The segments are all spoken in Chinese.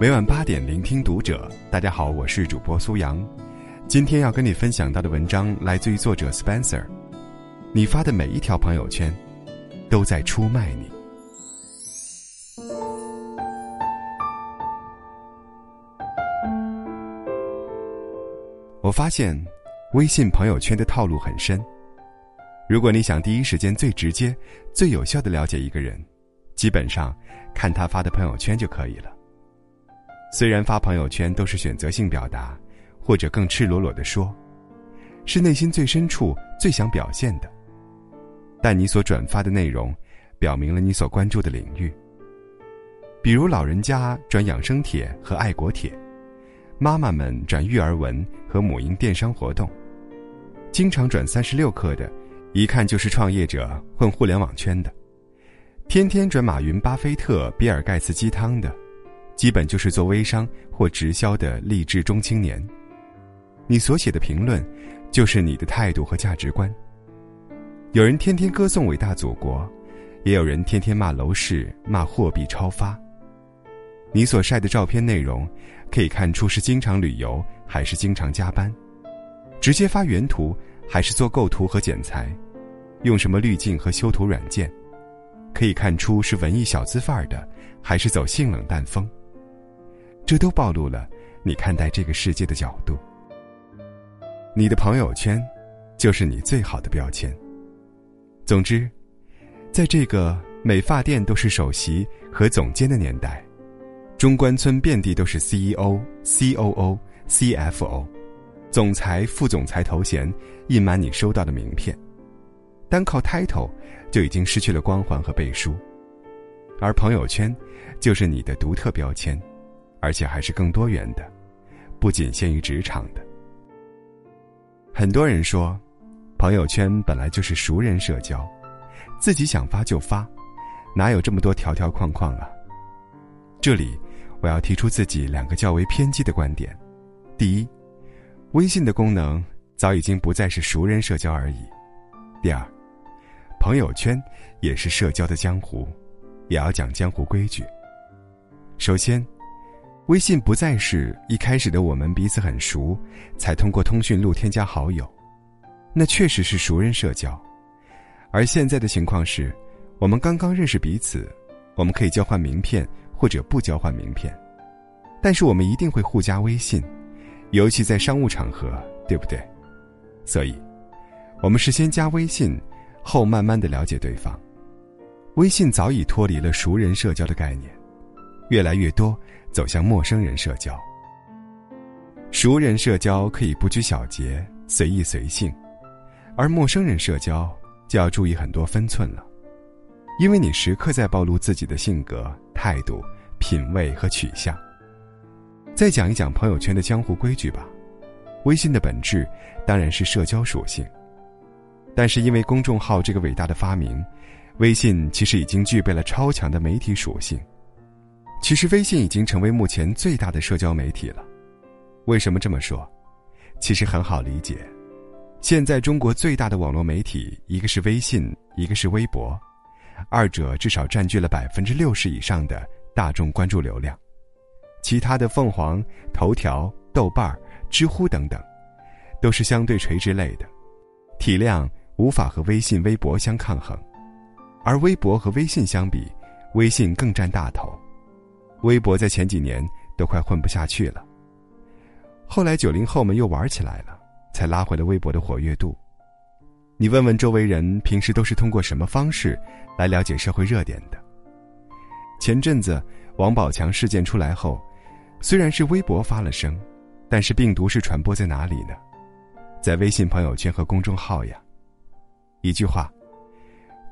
每晚八点，聆听读者。大家好，我是主播苏阳。今天要跟你分享到的文章来自于作者 Spencer。你发的每一条朋友圈，都在出卖你。我发现，微信朋友圈的套路很深。如果你想第一时间、最直接、最有效的了解一个人，基本上看他发的朋友圈就可以了。虽然发朋友圈都是选择性表达，或者更赤裸裸的说，是内心最深处最想表现的。但你所转发的内容，表明了你所关注的领域。比如老人家转养生帖和爱国帖。妈妈们转育儿文和母婴电商活动，经常转三十六氪的，一看就是创业者混互联网圈的；天天转马云、巴菲特、比尔盖茨鸡汤的，基本就是做微商或直销的励志中青年。你所写的评论，就是你的态度和价值观。有人天天歌颂伟大祖国，也有人天天骂楼市、骂货币超发。你所晒的照片内容，可以看出是经常旅游还是经常加班，直接发原图还是做构图和剪裁，用什么滤镜和修图软件，可以看出是文艺小资范儿的，还是走性冷淡风。这都暴露了你看待这个世界的角度。你的朋友圈，就是你最好的标签。总之，在这个美发店都是首席和总监的年代。中关村遍地都是 CEO、COO、CFO，总裁、副总裁头衔印满你收到的名片，单靠 title 就已经失去了光环和背书，而朋友圈就是你的独特标签，而且还是更多元的，不仅限于职场的。很多人说，朋友圈本来就是熟人社交，自己想发就发，哪有这么多条条框框啊？这里。我要提出自己两个较为偏激的观点：第一，微信的功能早已经不再是熟人社交而已；第二，朋友圈也是社交的江湖，也要讲江湖规矩。首先，微信不再是一开始的我们彼此很熟，才通过通讯录添加好友，那确实是熟人社交；而现在的情况是，我们刚刚认识彼此，我们可以交换名片。或者不交换名片，但是我们一定会互加微信，尤其在商务场合，对不对？所以，我们是先加微信，后慢慢的了解对方。微信早已脱离了熟人社交的概念，越来越多走向陌生人社交。熟人社交可以不拘小节，随意随性，而陌生人社交就要注意很多分寸了。因为你时刻在暴露自己的性格、态度、品味和取向。再讲一讲朋友圈的江湖规矩吧。微信的本质当然是社交属性，但是因为公众号这个伟大的发明，微信其实已经具备了超强的媒体属性。其实微信已经成为目前最大的社交媒体了。为什么这么说？其实很好理解。现在中国最大的网络媒体，一个是微信，一个是微博。二者至少占据了百分之六十以上的大众关注流量，其他的凤凰、头条、豆瓣、知乎等等，都是相对垂直类的，体量无法和微信、微博相抗衡，而微博和微信相比，微信更占大头，微博在前几年都快混不下去了，后来九零后们又玩起来了，才拉回了微博的活跃度。你问问周围人，平时都是通过什么方式来了解社会热点的？前阵子王宝强事件出来后，虽然是微博发了声，但是病毒是传播在哪里呢？在微信朋友圈和公众号呀。一句话，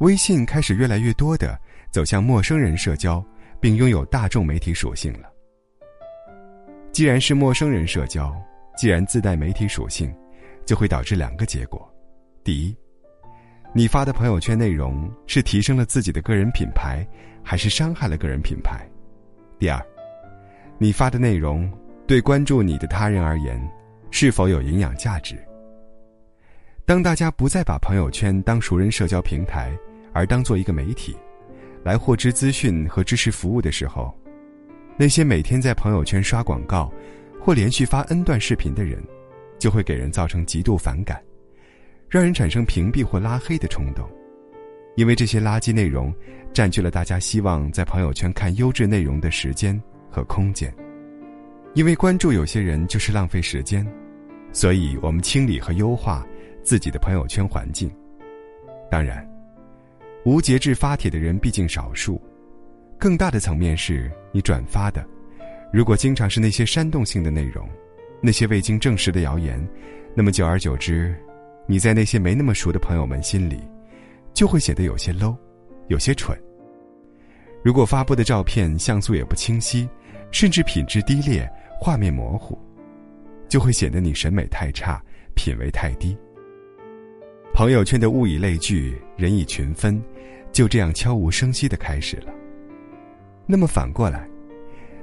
微信开始越来越多的走向陌生人社交，并拥有大众媒体属性了。既然是陌生人社交，既然自带媒体属性，就会导致两个结果。第一，你发的朋友圈内容是提升了自己的个人品牌，还是伤害了个人品牌？第二，你发的内容对关注你的他人而言，是否有营养价值？当大家不再把朋友圈当熟人社交平台，而当做一个媒体，来获知资讯和知识服务的时候，那些每天在朋友圈刷广告，或连续发 N 段视频的人，就会给人造成极度反感，让人产生屏蔽或拉黑的冲动。因为这些垃圾内容占据了大家希望在朋友圈看优质内容的时间和空间。因为关注有些人就是浪费时间，所以我们清理和优化自己的朋友圈环境。当然，无节制发帖的人毕竟少数，更大的层面是你转发的，如果经常是那些煽动性的内容，那些未经证实的谣言，那么久而久之，你在那些没那么熟的朋友们心里。就会显得有些 low，有些蠢。如果发布的照片像素也不清晰，甚至品质低劣、画面模糊，就会显得你审美太差、品味太低。朋友圈的物以类聚，人以群分，就这样悄无声息的开始了。那么反过来，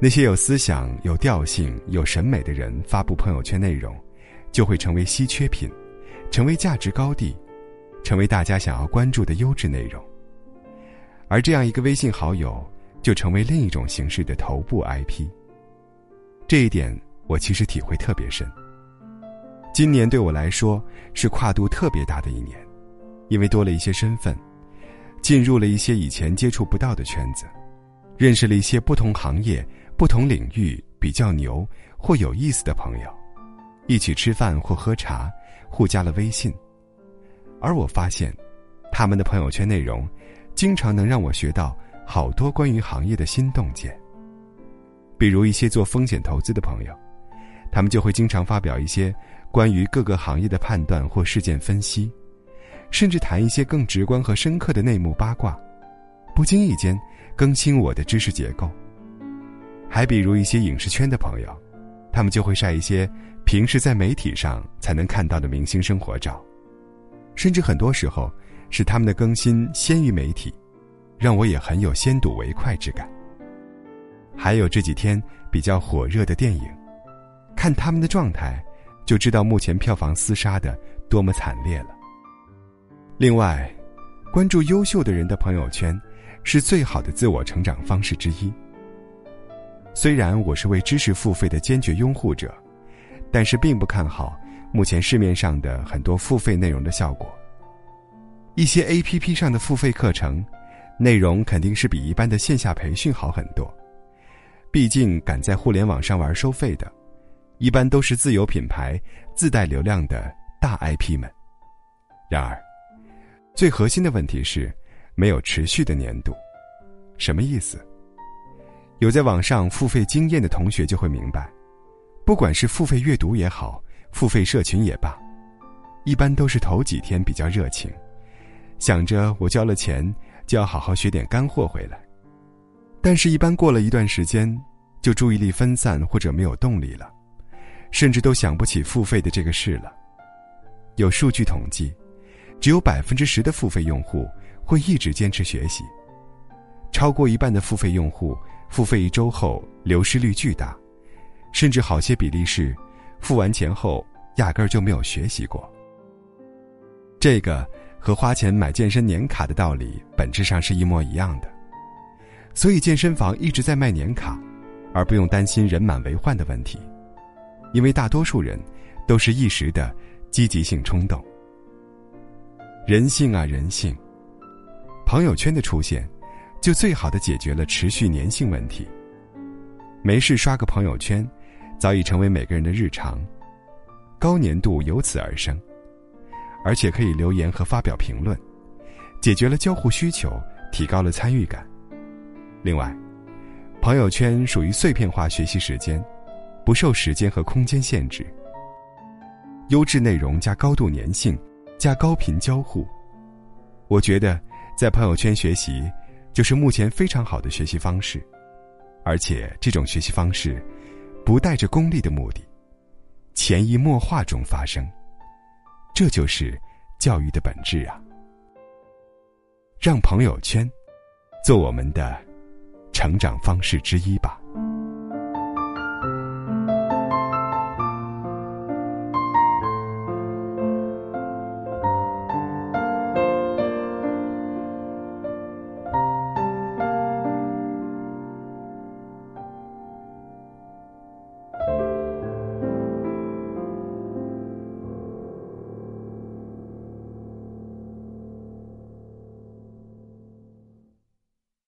那些有思想、有调性、有审美的人发布朋友圈内容，就会成为稀缺品，成为价值高地。成为大家想要关注的优质内容，而这样一个微信好友，就成为另一种形式的头部 IP。这一点我其实体会特别深。今年对我来说是跨度特别大的一年，因为多了一些身份，进入了一些以前接触不到的圈子，认识了一些不同行业、不同领域比较牛或有意思的朋友，一起吃饭或喝茶，互加了微信。而我发现，他们的朋友圈内容，经常能让我学到好多关于行业的新洞见。比如一些做风险投资的朋友，他们就会经常发表一些关于各个行业的判断或事件分析，甚至谈一些更直观和深刻的内幕八卦，不经意间更新我的知识结构。还比如一些影视圈的朋友，他们就会晒一些平时在媒体上才能看到的明星生活照。甚至很多时候，是他们的更新先于媒体，让我也很有先睹为快之感。还有这几天比较火热的电影，看他们的状态，就知道目前票房厮杀的多么惨烈了。另外，关注优秀的人的朋友圈，是最好的自我成长方式之一。虽然我是为知识付费的坚决拥护者，但是并不看好。目前市面上的很多付费内容的效果，一些 A P P 上的付费课程，内容肯定是比一般的线下培训好很多。毕竟敢在互联网上玩收费的，一般都是自有品牌、自带流量的大 I P 们。然而，最核心的问题是没有持续的粘度。什么意思？有在网上付费经验的同学就会明白，不管是付费阅读也好。付费社群也罢，一般都是头几天比较热情，想着我交了钱就要好好学点干货回来。但是，一般过了一段时间，就注意力分散或者没有动力了，甚至都想不起付费的这个事了。有数据统计，只有百分之十的付费用户会一直坚持学习，超过一半的付费用户付费一周后流失率巨大，甚至好些比例是。付完钱后，压根儿就没有学习过。这个和花钱买健身年卡的道理本质上是一模一样的，所以健身房一直在卖年卡，而不用担心人满为患的问题，因为大多数人都是一时的积极性冲动。人性啊，人性！朋友圈的出现，就最好的解决了持续粘性问题。没事刷个朋友圈。早已成为每个人的日常，高粘度由此而生，而且可以留言和发表评论，解决了交互需求，提高了参与感。另外，朋友圈属于碎片化学习时间，不受时间和空间限制。优质内容加高度粘性加高频交互，我觉得在朋友圈学习就是目前非常好的学习方式，而且这种学习方式。不带着功利的目的，潜移默化中发生，这就是教育的本质啊！让朋友圈做我们的成长方式之一吧。